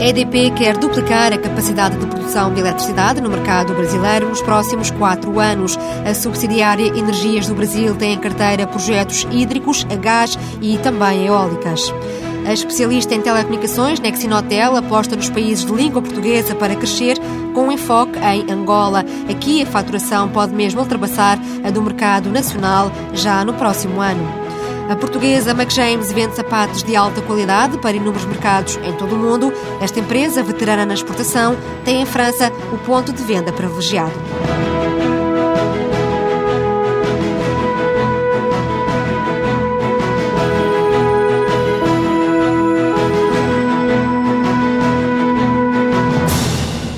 A EDP quer duplicar a capacidade de produção de eletricidade no mercado brasileiro nos próximos quatro anos. A subsidiária Energias do Brasil tem em carteira projetos hídricos, a gás e também eólicas. A especialista em telecomunicações, Nexinotel, aposta nos países de língua portuguesa para crescer, com enfoque em Angola. Aqui a faturação pode mesmo ultrapassar a do mercado nacional já no próximo ano. A portuguesa McJames vende sapatos de alta qualidade para inúmeros mercados em todo o mundo. Esta empresa, veterana na exportação, tem em França o ponto de venda privilegiado.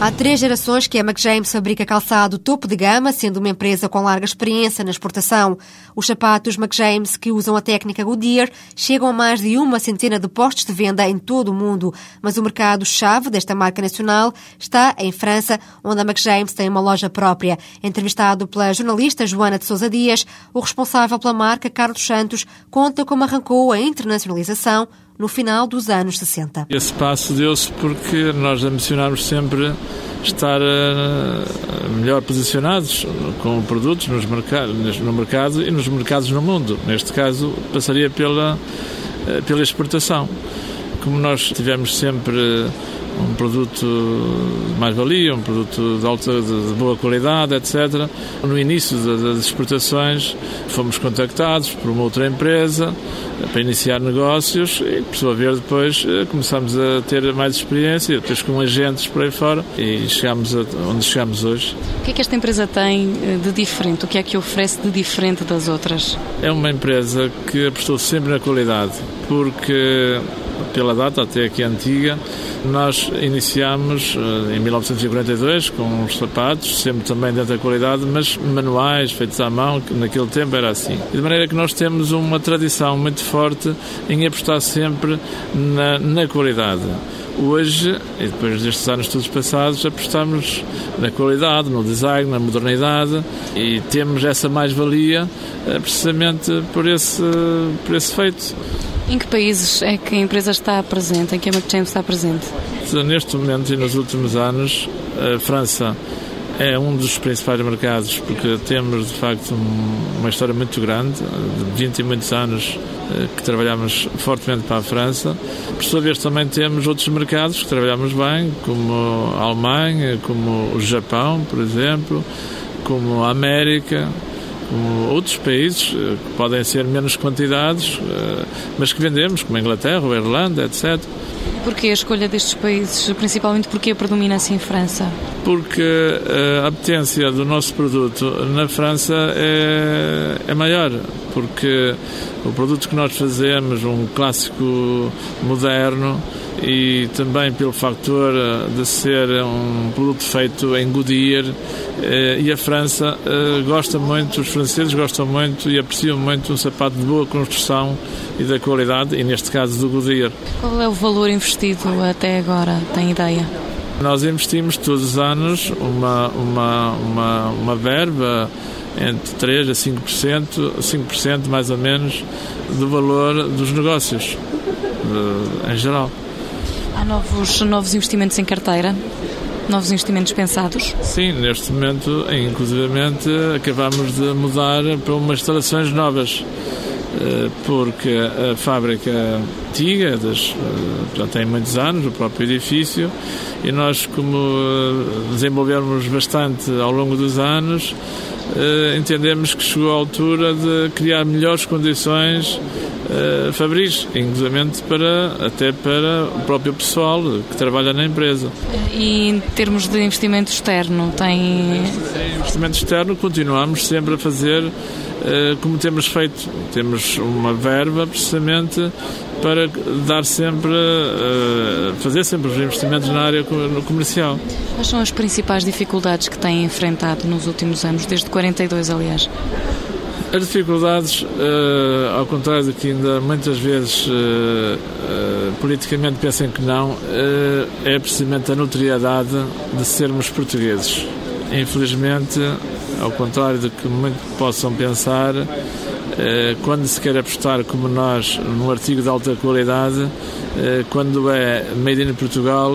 Há três gerações que a McJames fabrica calçado topo de gama, sendo uma empresa com larga experiência na exportação. Os sapatos McJames, que usam a técnica Goodyear, chegam a mais de uma centena de postos de venda em todo o mundo. Mas o mercado-chave desta marca nacional está em França, onde a McJames tem uma loja própria. Entrevistado pela jornalista Joana de Sousa Dias, o responsável pela marca, Carlos Santos, conta como arrancou a internacionalização no final dos anos 60. Esse passo deu-se porque nós ambicionámos sempre estar uh, melhor posicionados com produtos nos mercados, no mercado e nos mercados no mundo. Neste caso, passaria pela, uh, pela exportação. Como nós tivemos sempre um produto de mais-valia, um produto de, alta, de boa qualidade, etc. No início das exportações, fomos contactados por uma outra empresa para iniciar negócios e, por sua vez, depois eh, começamos a ter mais experiência, depois com agentes por aí fora e chegámos a onde chegamos hoje. O que é que esta empresa tem eh, de diferente? O que é que oferece de diferente das outras? É uma empresa que apostou sempre na qualidade, porque pela data até aqui antiga, nós iniciámos eh, em 1942 com os sapatos, sempre também dentro da qualidade, mas manuais, feitos à mão, que naquele tempo era assim. De maneira que nós temos uma tradição muito forte em apostar sempre na, na qualidade. Hoje, e depois destes anos todos passados, apostamos na qualidade, no design, na modernidade e temos essa mais-valia eh, precisamente por esse, por esse feito. Em que países é que a empresa está presente, em que a McChain está presente? Neste momento e nos últimos anos, a França é um dos principais mercados porque temos de facto uma história muito grande, de 20 e muitos anos eh, que trabalhamos fortemente para a França. Por sua vez também temos outros mercados que trabalhamos bem, como a Alemanha, como o Japão, por exemplo, como a América, outros países, eh, que podem ser menos quantidades, eh, mas que vendemos, como a Inglaterra, a Irlanda, etc. Porquê a escolha destes países, principalmente porque a predominância em França? Porque eh, a apetência do nosso produto na França é, é maior, porque o produto que nós fazemos, um clássico moderno, e também pelo fator de ser um produto feito em Goodyear eh, e a França eh, gosta muito, os franceses gostam muito e apreciam muito um sapato de boa construção e da qualidade, e neste caso do Goodyear. Qual é o valor investido até agora? Tem ideia? Nós investimos todos os anos uma, uma, uma, uma verba entre 3% a 5%, 5% mais ou menos, do valor dos negócios, de, em geral. Há novos, novos investimentos em carteira? Novos investimentos pensados? Sim, neste momento, inclusivamente, acabamos de mudar para umas instalações novas eh, porque a fábrica antiga eh, já tem muitos anos, o próprio edifício, e nós, como eh, desenvolvemos bastante ao longo dos anos, entendemos que chegou a altura de criar melhores condições uh, fabris, inclusive para, até para o próprio pessoal que trabalha na empresa. E em termos de investimento externo, tem. Em investimento externo, continuamos sempre a fazer como temos feito. Temos uma verba, precisamente, para dar sempre, uh, fazer sempre os investimentos na área comercial. Quais são as principais dificuldades que têm enfrentado nos últimos anos, desde 42, aliás? As dificuldades, uh, ao contrário do que ainda muitas vezes politicamente pensam que não, é precisamente a notoriedade de sermos portugueses. Infelizmente, ao contrário do que muito possam pensar, quando se quer apostar, como nós, num artigo de alta qualidade, quando é made in Portugal,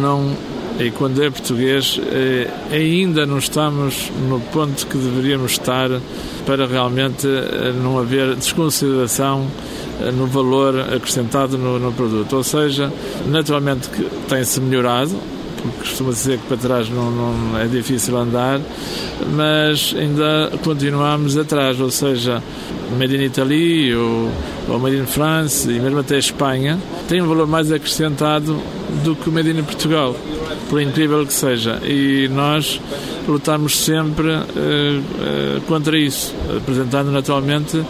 não e quando é português, ainda não estamos no ponto que deveríamos estar para realmente não haver desconsideração no valor acrescentado no, no produto. Ou seja, naturalmente que tem-se melhorado, costuma dizer que para trás não, não, é difícil andar, mas ainda continuamos atrás, ou seja, Made in Italy ou, ou Made in France e mesmo até Espanha tem um valor mais acrescentado do que o Made in Portugal, por incrível que seja. E nós lutamos sempre uh, uh, contra isso, apresentando naturalmente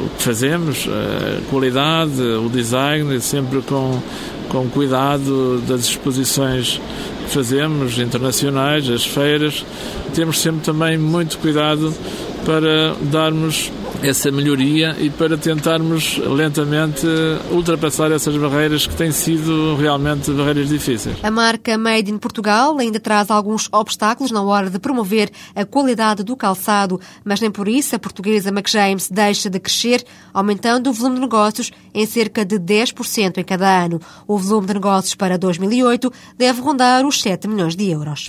o que fazemos, a qualidade, o design, sempre com com cuidado das exposições que fazemos, internacionais, as feiras. Temos sempre também muito cuidado para darmos essa melhoria e para tentarmos lentamente ultrapassar essas barreiras que têm sido realmente barreiras difíceis. A marca Made in Portugal ainda traz alguns obstáculos na hora de promover a qualidade do calçado, mas nem por isso a portuguesa McJames deixa de crescer, aumentando o volume de negócios em cerca de 10% em cada ano. O volume de negócios para 2008 deve rondar os 7 milhões de euros.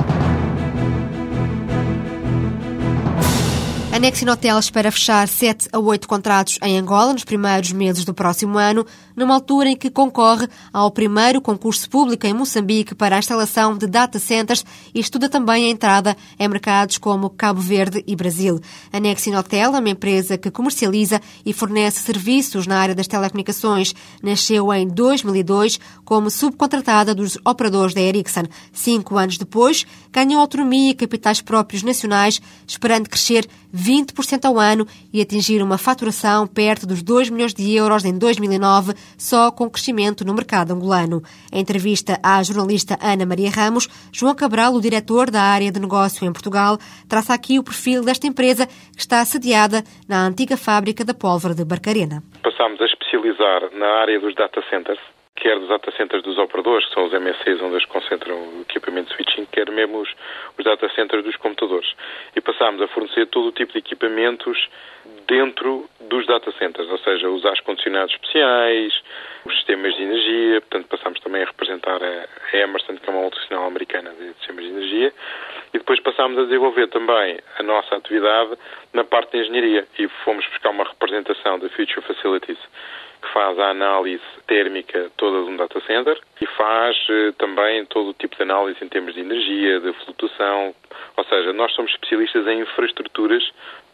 Nexin espera fechar 7 a 8 contratos em Angola nos primeiros meses do próximo ano, numa altura em que concorre ao primeiro concurso público em Moçambique para a instalação de data centers e estuda também a entrada em mercados como Cabo Verde e Brasil. A Nexin Hotel é uma empresa que comercializa e fornece serviços na área das telecomunicações. Nasceu em 2002 como subcontratada dos operadores da Ericsson. Cinco anos depois, ganhou autonomia e capitais próprios nacionais, esperando crescer 20% ao ano e atingir uma faturação perto dos 2 milhões de euros em 2009, só com crescimento no mercado angolano. Em entrevista à jornalista Ana Maria Ramos, João Cabral, o diretor da área de negócio em Portugal, traça aqui o perfil desta empresa que está sediada na antiga fábrica da pólvora de Barcarena. Passámos a especializar na área dos data centers quer dos data centers dos operadores, que são os MSCs onde eles concentram o equipamento de switching, quer mesmo os, os data centers dos computadores. E passámos a fornecer todo o tipo de equipamentos dentro dos data centers, ou seja, os ar-condicionados especiais, os sistemas de energia, portanto passámos também a representar a Emerson, que é uma multinacional americana de sistemas de energia, e depois passámos a desenvolver também a nossa atividade na parte de engenharia e fomos buscar uma representação da Future Facilities, que faz a análise térmica toda de um data center e faz eh, também todo o tipo de análise em termos de energia, de flutuação, ou seja, nós somos especialistas em infraestruturas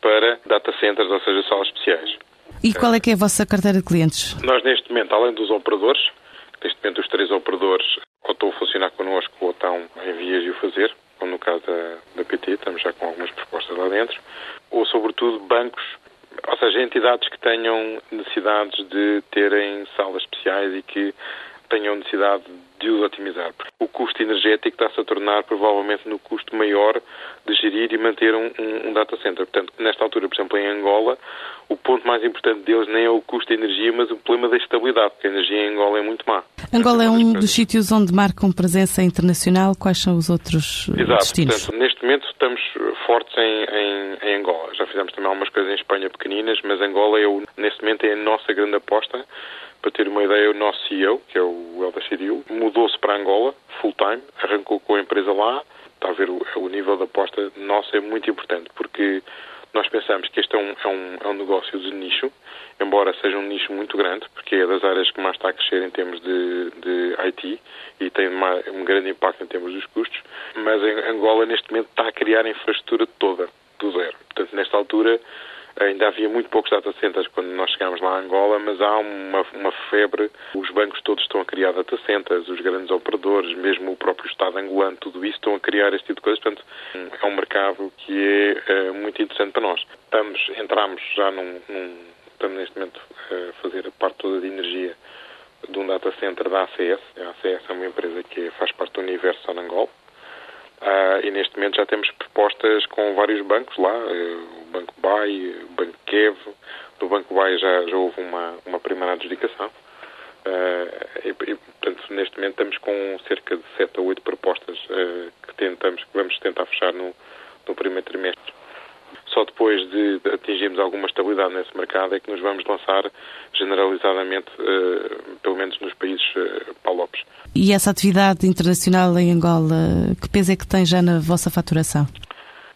para data centers, ou seja, salas especiais. E qual é que é a vossa carteira de clientes? Nós, neste momento, além dos operadores, neste momento os três operadores ou estão a funcionar connosco ou estão em vias de o fazer, como no caso da, da PT, estamos já com algumas propostas lá dentro, ou sobretudo bancos ou seja, entidades que tenham necessidades de terem salas especiais e que tenham necessidade de os otimizar. O custo energético está-se a tornar provavelmente no custo maior de gerir e manter um, um, um, data center. Portanto, nesta altura, por exemplo, em Angola, o ponto mais importante deles nem é o custo de energia, mas o problema da estabilidade, porque a energia em Angola é muito má. Angola é um dos sítios onde marcam presença internacional. Quais são os outros Exato. destinos? Portanto, neste momento estamos fortes em, em, em, Angola. Já fizemos também algumas coisas em Espanha pequeninas, mas Angola é o, neste momento é a nossa grande aposta para ter uma ideia, o nosso CEO, que é o Elda Ciriu, mudou-se para Angola, full-time, arrancou com a empresa lá. Está a ver, o, o nível de aposta nosso é muito importante, porque nós pensamos que este é um, é um, é um negócio de nicho, embora seja um nicho muito grande, porque é das áreas que mais está a crescer em termos de, de IT e tem uma, um grande impacto em termos dos custos, mas Angola neste momento está a criar a infraestrutura toda, do zero. Portanto, nesta altura Ainda havia muito poucos data centers quando nós chegámos lá a Angola, mas há uma, uma febre. Os bancos todos estão a criar data centers, os grandes operadores, mesmo o próprio Estado angolano, tudo isso estão a criar este tipo de coisas. Portanto, é um mercado que é, é muito interessante para nós. Estamos, entramos já num, num estamos neste momento a fazer a parte toda de energia de um data center da ACS. A ACS é uma empresa que faz parte do universo Sun Angola. Uh, e neste momento já temos propostas com vários bancos lá, uh, o Banco BAI, o Banco Kev. Do Banco BAI já, já houve uma, uma primeira adjudicação. Uh, e, e, portanto, neste momento estamos com cerca de 7 a 8 propostas que tentamos, que vamos tentar fechar no, no primeiro trimestre. Só depois de atingirmos alguma estabilidade nesse mercado é que nos vamos lançar generalizadamente, uh, pelo menos nos países uh, palopes. E essa atividade internacional em Angola, que peso é que tem já na vossa faturação?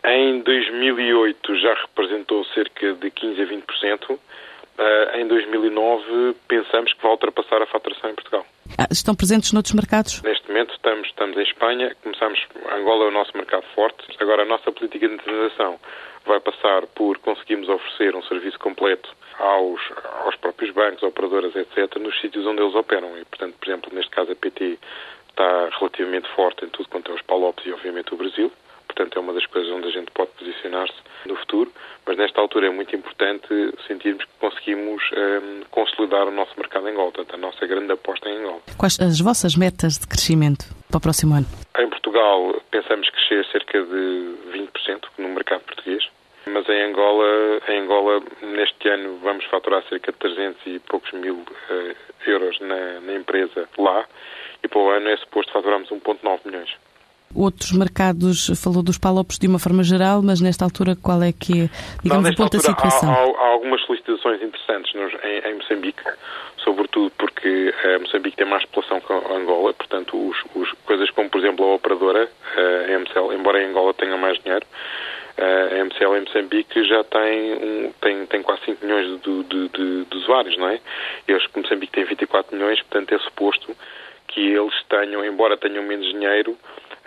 Em 2008 já representou cerca de 15 a 20%. Uh, em 2009 pensamos que vai ultrapassar a faturação em Portugal. Ah, estão presentes noutros mercados? Neste momento estamos, estamos em Espanha, começamos, Angola é o nosso mercado forte, agora a nossa política de internacionalização vai passar por conseguirmos oferecer um serviço completo aos, aos próprios bancos, operadoras, etc., nos sítios onde eles operam. E, portanto, por exemplo, neste caso a PT está relativamente forte em tudo quanto é os Palopes e, obviamente, o Brasil. Portanto, é uma das coisas onde a gente pode posicionar-se no futuro. Mas nesta altura é muito importante sentirmos que conseguimos um, ehm, consolidar o nosso mercado em Angola, portanto, a nossa grande aposta em Angola. Quais as vossas metas de crescimento para o próximo ano? Em Portugal, pensamos crescer cerca de 20% no mercado português. Mas em Angola, em Angola, neste ano, vamos faturar cerca de 300 e poucos mil uh, euros na, na, empresa lá e para o ano é suposto faturarmos 1,9 milhões. Outros mercados, falou dos palopes de uma forma geral, mas nesta altura qual é que é, digamos, Não, o ponto da situação? Há, há, há, algumas solicitações interessantes nos, em, em, Moçambique, sobretudo porque uh, Moçambique tem mais população que Angola, portanto, os, os, coisas como, por exemplo, a operadora, a MCL, embora em Angola tenha mais dinheiro, a MCL em Moçambique já tem, um, tem, tem quase 5 milhões de, de, de, de usuários, não é? Eles, Moçambique tem 24 milhões, portanto é suposto que eles tenham, embora tenham menos dinheiro,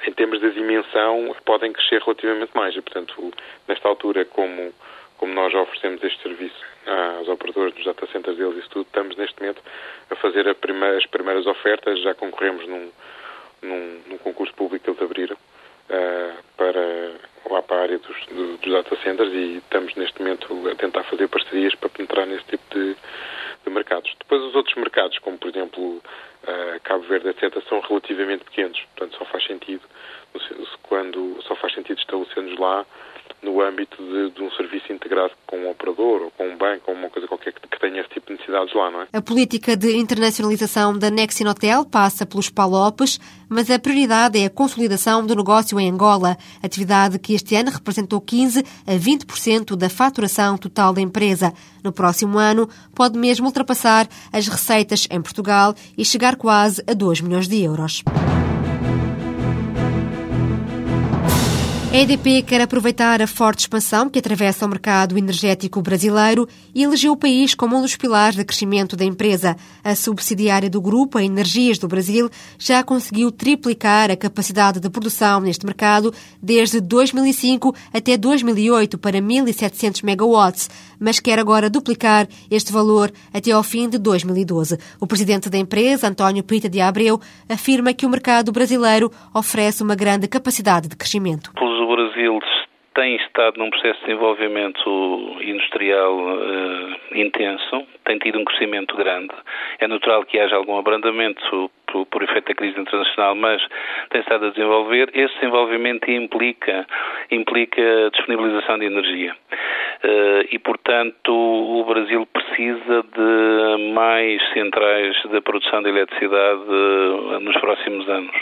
em termos de dimensão, podem crescer relativamente mais. E, portanto, nesta altura, como, como nós oferecemos este serviço às operadoras dos data centers deles e tudo, estamos neste momento a fazer a primeira, as primeiras ofertas, já concorremos num, num, num concurso público que eles abriram uh, para lá para a área dos, dos data centers e estamos neste momento a tentar fazer parcerias para penetrar nesse tipo de, de mercados. Depois os outros mercados, como por exemplo uh, Cabo Verde, etc., são relativamente pequenos, portanto só faz sentido quando só faz sentido estabelecer-nos lá no âmbito de, de, um serviço integrado com um operador ou com um banco ou uma coisa qualquer que, que tenha esse tipo de necessidades lá, não é? A política de internacionalização da Nexin Hotel passa pelos Palopes, mas a prioridade é a consolidação do negócio em Angola, atividade que este ano representou 15 a 20% da faturação total da empresa. No próximo ano, pode mesmo ultrapassar as receitas em Portugal e chegar quase a 2 milhões de euros. A EDP quer aproveitar a forte expansão que atravessa o mercado energético brasileiro e elegeu o país como um dos pilares de crescimento da empresa. A subsidiária do grupo, a Energias do Brasil, já conseguiu triplicar a capacidade de produção neste mercado desde 2005 até 2008 para 1.700 megawatts, mas quer agora duplicar este valor até ao fim de 2012. O presidente da empresa, António Pita de Abreu, afirma que o mercado brasileiro oferece uma grande capacidade de crescimento Brasil tem estado num processo de desenvolvimento industrial uh, intenso, tem tido um crescimento grande. É natural que haja algum abrandamento por, por, efeito da crise internacional, mas tem estado a desenvolver. Esse desenvolvimento implica, implica disponibilização de energia. Uh, e, portanto, o Brasil precisa de mais centrais de produção de eletricidade uh, nos próximos anos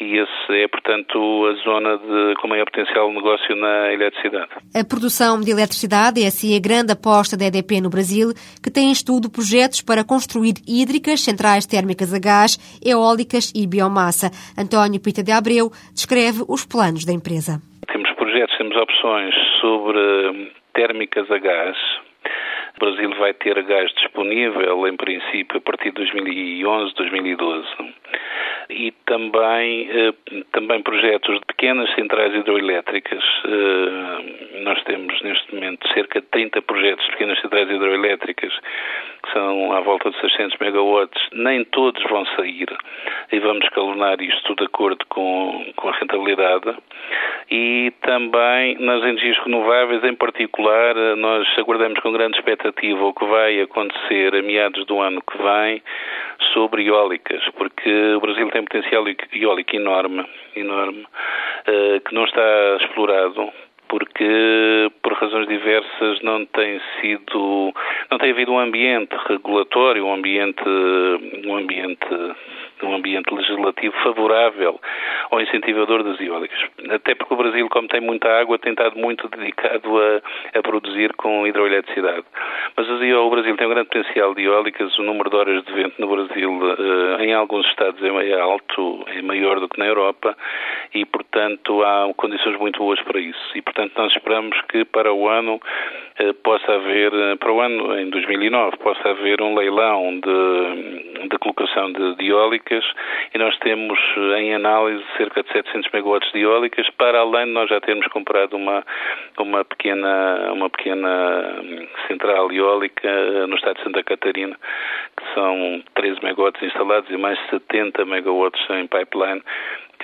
e esse é, portanto, a zona de, com maior potencial de negócio na eletricidade. A produção de eletricidade é assim a grande aposta da EDP no Brasil, que tem em estudo projetos para construir hídricas, centrais térmicas a gás, eólicas e biomassa. António Pita de Abreu descreve os planos da empresa. Temos projetos, temos opções sobre térmicas a gás, o Brasil vai ter gás disponível, em princípio, a partir de 2011, 2012 e também, eh, também projetos de pequenas centrais hidroelétricas. Eh, nós temos neste momento cerca de 30 projetos de pequenas centrais hidroelétricas que são à volta de 600 megawatts. Nem todos vão sair e vamos escalonar isto de acordo com, com a rentabilidade. E também nas energias renováveis, em particular, eh, nós aguardamos com grande expectativa o que vai acontecer a meados do ano que vem sobre eólicas, porque o Brasil tem potencial eólico enorme, enorme, uh, que não está explorado porque por razões diversas não tem sido não tem havido um ambiente regulatório um ambiente um ambiente de um ambiente legislativo favorável ao incentivador das eólicas. Até porque o Brasil, como tem muita água, tem estado muito dedicado a, a produzir com hidroeletricidade. Mas o Brasil tem um grande potencial de eólicas, o número de horas de vento no Brasil, eh, em alguns estados, é alto, é maior do que na Europa e, portanto, há condições muito boas para isso. E, portanto, nós esperamos que para o ano eh, possa haver, eh, para o ano, em 2009, possa haver um leilão de, de colocação de, de eólicas e nós temos em análise cerca de 700 megawatts de eólicas, para além de nós já termos comprado uma, uma, pequena, uma pequena hum, central eólica eh, no estado de Santa Catarina, que são 13 megawatts instalados e mais 70 megawatts em pipeline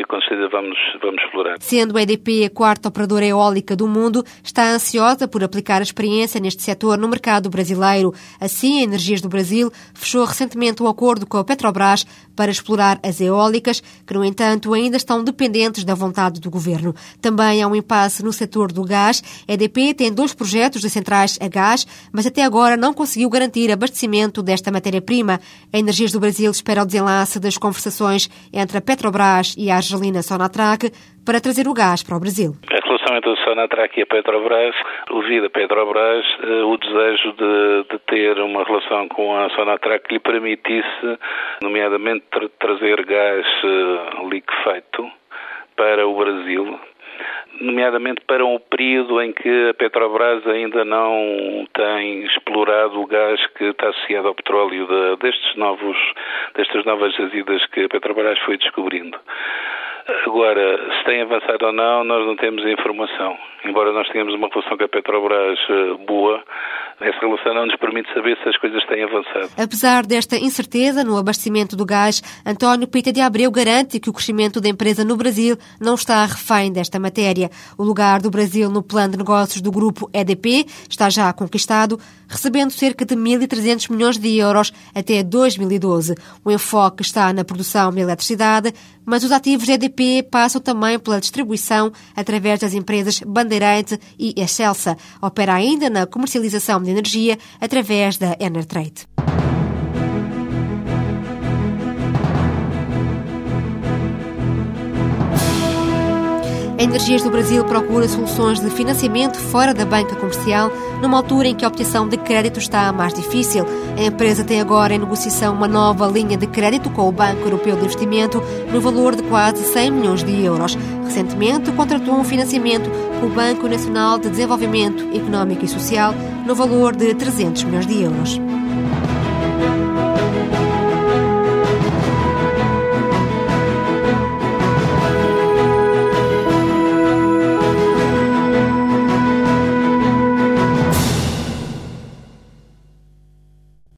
que com certeza vamos, vamos explorar. Sendo a EDP a quarta operadora eólica do mundo, está ansiosa por aplicar a experiência neste setor no mercado brasileiro. Assim, a Energias do Brasil fechou recentemente um acordo com a Petrobras para explorar as eólicas, que, no entanto, ainda estão dependentes da vontade do governo. Também há um impasse no setor do gás. A EDP tem dois projetos de centrais a gás, mas até agora não conseguiu garantir abastecimento desta matéria-prima. A Energias do Brasil espera o desenlace das conversações entre a Petrobras e a Argelina Sonatrach para trazer o gás para o Brasil. A relação entre a Sonatrach e a Petrobras, ouvido a Petrobras eh, o desejo de, de, ter uma relação com a Sonatrach que lhe permitisse, nomeadamente, tra trazer gás uh, liquefeito para o Brasil, nomeadamente para um período em que a Petrobras ainda não tem explorado o gás que está associado ao petróleo de, destes novos, destas novas jazidas que a Petrobras foi descobrindo. Agora, se tem avançado ou não, nós não temos informação. Embora nós tenhamos uma relação com a Petrobras eh, boa, essa relação não nos permite saber se as coisas têm avançado. Apesar desta incerteza no abastecimento do gás, António Pita de Abreu garante que o crescimento da empresa no Brasil não está refém desta matéria. O lugar do Brasil no plano de negócios do grupo EDP está já conquistado, recebendo cerca de 1.300 milhões de euros até 2012. O enfoque está na produção de eletricidade, mas os ativos EDP passam também pela distribuição através das empresas Bandeirante e Excelsa. Opera ainda na comercialização de energia através da Enertrade. A Energias do Brasil procura soluções de financiamento fora da banca comercial, numa altura em que a obtenção de crédito está mais difícil. A empresa tem agora em negociação uma nova linha de crédito com o Banco Europeu de Investimento no valor de quase 100 milhões de euros. Recentemente, contratou um financiamento com o Banco Nacional de Desenvolvimento Económico e Social no valor de 300 milhões de euros.